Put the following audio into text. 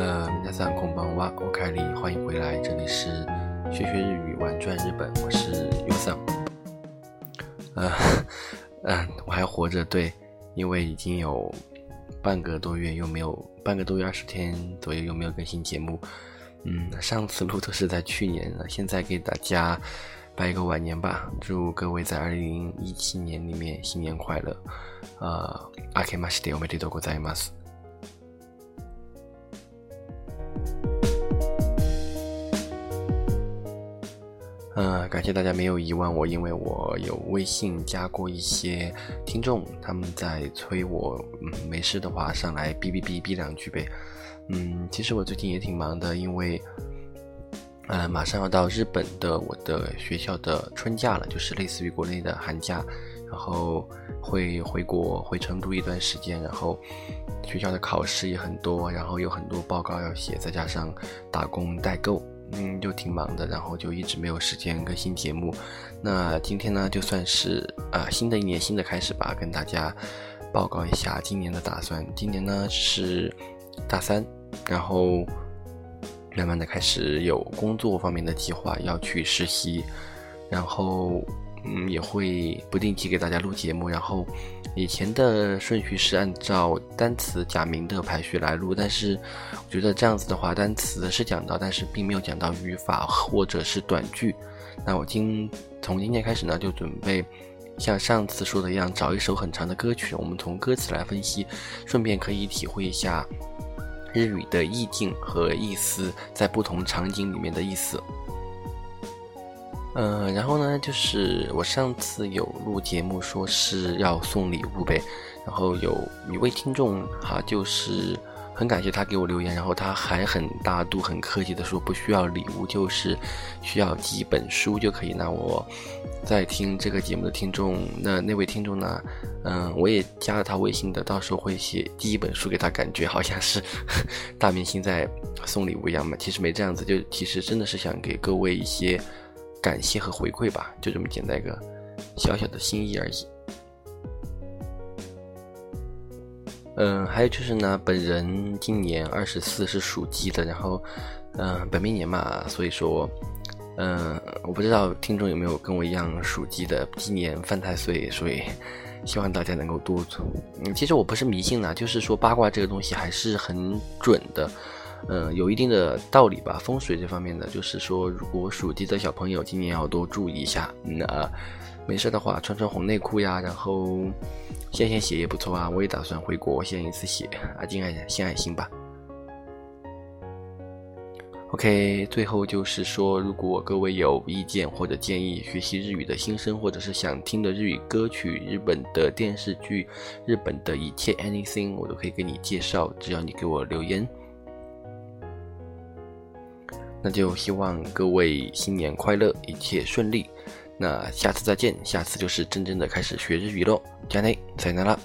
呃，皆さんこんばんは，我凯里，欢迎回来，这里是学学日语，玩转日本，我是 u s a 呃，嗯、呃，我还活着，对，因为已经有半个多月又没有半个多月二十天左右又没有更新节目，嗯，上次录的是在去年了，现在给大家拜一个晚年吧，祝各位在二零一七年里面新年快乐，呃，あけましておめでとうございます。嗯，感谢大家没有遗忘我，因为我有微信加过一些听众，他们在催我，嗯，没事的话上来哔哔哔哔两句呗。嗯，其实我最近也挺忙的，因为，呃，马上要到日本的我的学校的春假了，就是类似于国内的寒假，然后会回国回成都一段时间，然后学校的考试也很多，然后有很多报告要写，再加上打工代购。嗯，就挺忙的，然后就一直没有时间更新节目。那今天呢，就算是啊新的一年新的开始吧，跟大家报告一下今年的打算。今年呢是大三，然后慢慢的开始有工作方面的计划，要去实习，然后嗯也会不定期给大家录节目，然后。以前的顺序是按照单词假名的排序来录，但是我觉得这样子的话，单词是讲到，但是并没有讲到语法或者是短句。那我今从今天开始呢，就准备像上次说的一样，找一首很长的歌曲，我们从歌词来分析，顺便可以体会一下日语的意境和意思，在不同场景里面的意思。嗯，然后呢，就是我上次有录节目，说是要送礼物呗，然后有一位听众哈，就是很感谢他给我留言，然后他还很大度、很客气的说不需要礼物，就是需要几本书就可以。那我在听这个节目的听众，那那位听众呢，嗯，我也加了他微信的，到时候会写第一本书给他，感觉好像是 大明星在送礼物一样嘛。其实没这样子，就其实真的是想给各位一些。感谢和回馈吧，就这么简单一个小小的心意而已。嗯，还有就是呢，本人今年二十四，是属鸡的，然后，嗯，本命年嘛，所以说，嗯，我不知道听众有没有跟我一样属鸡的，今年犯太岁，所以希望大家能够多。嗯，其实我不是迷信呢，就是说八卦这个东西还是很准的。嗯，有一定的道理吧。风水这方面的，就是说，如果属鸡的小朋友今年要多注意一下。那没事的话，穿穿红内裤呀，然后献献血也不错啊。我也打算回国献一次血啊，敬爱献爱心吧。OK，最后就是说，如果各位有意见或者建议，学习日语的新生，或者是想听的日语歌曲、日本的电视剧、日本的一切 anything，我都可以给你介绍，只要你给我留言。那就希望各位新年快乐，一切顺利。那下次再见，下次就是真正的开始学日语喽。加内，再见了。